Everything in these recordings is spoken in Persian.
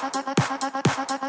Summertime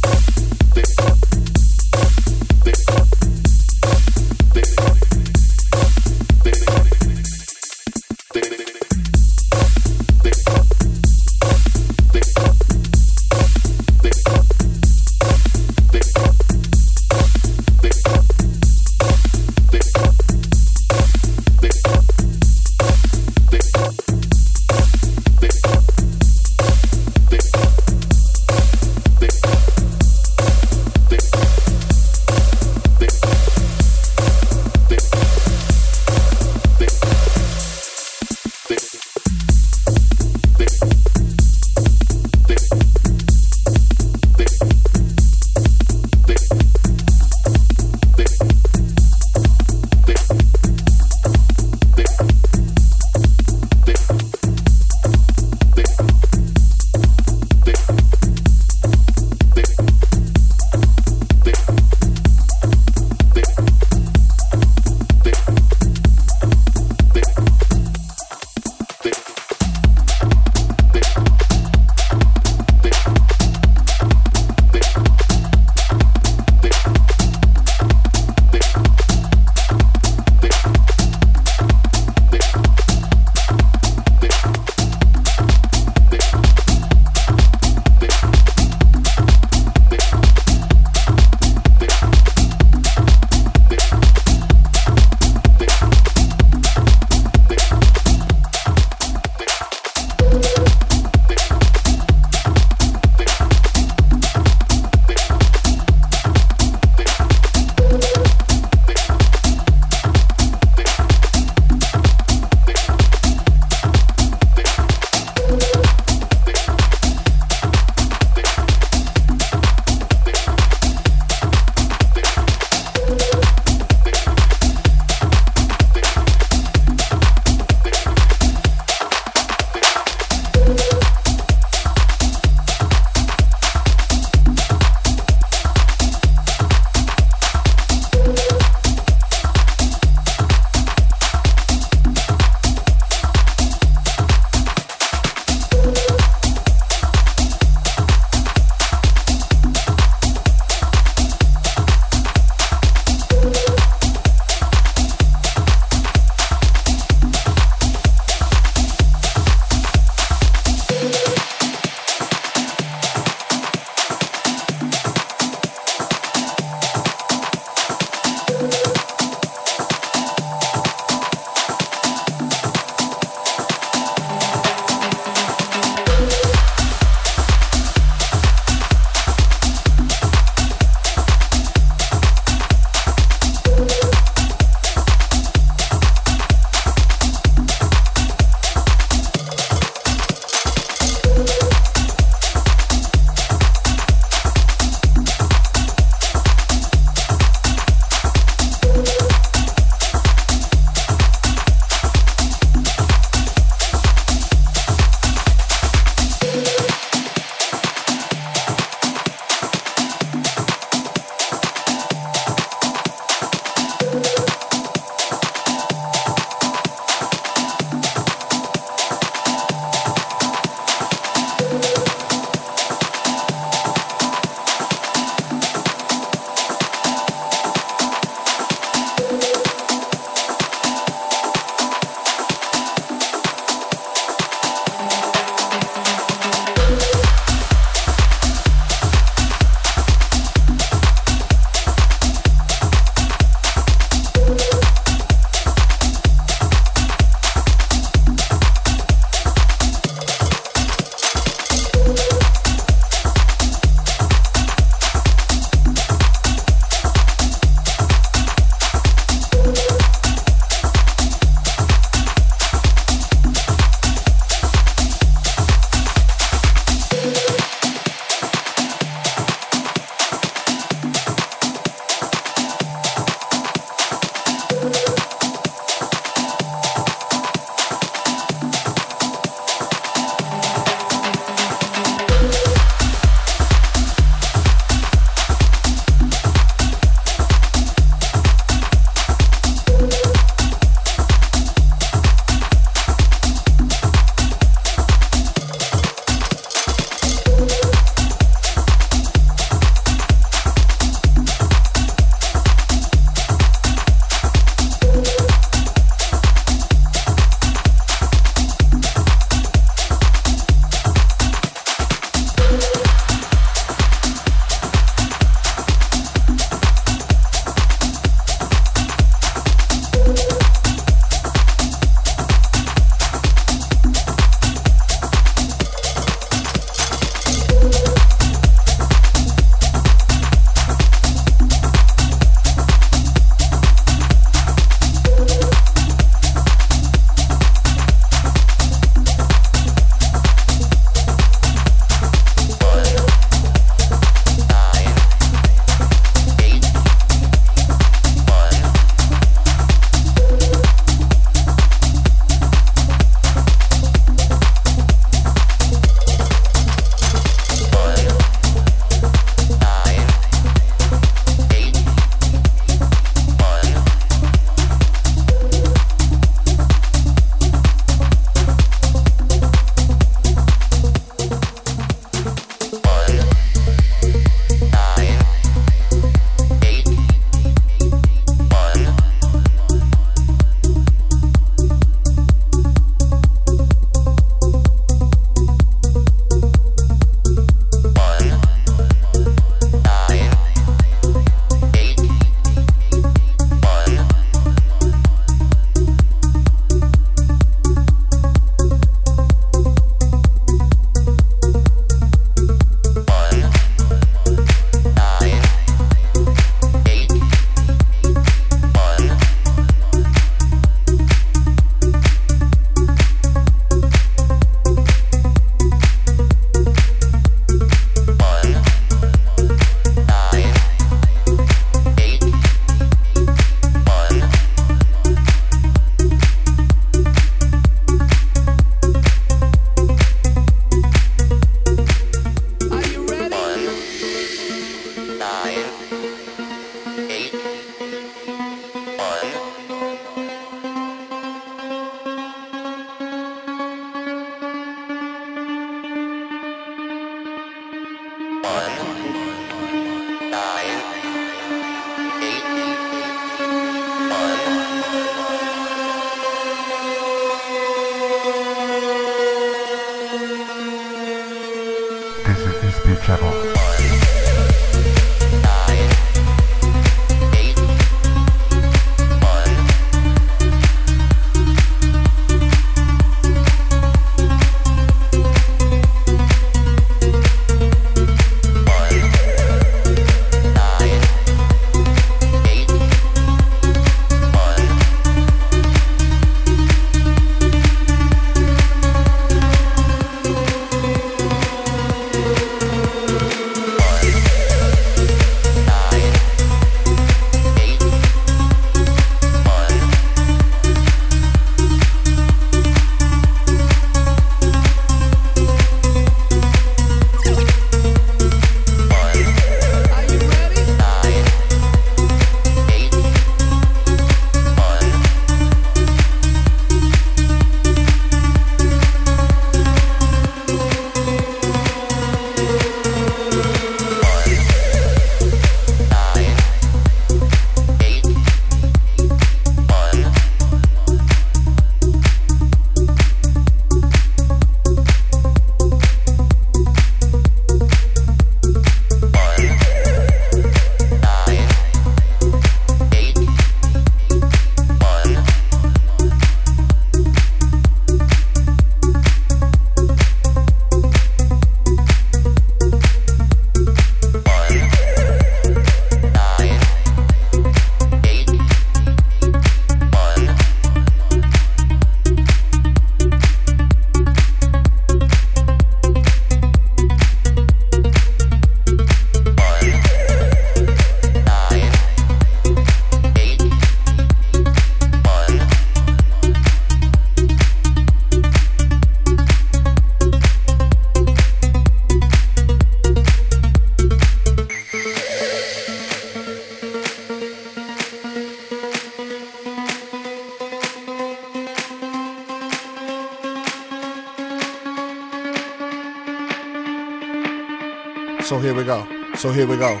So here we go.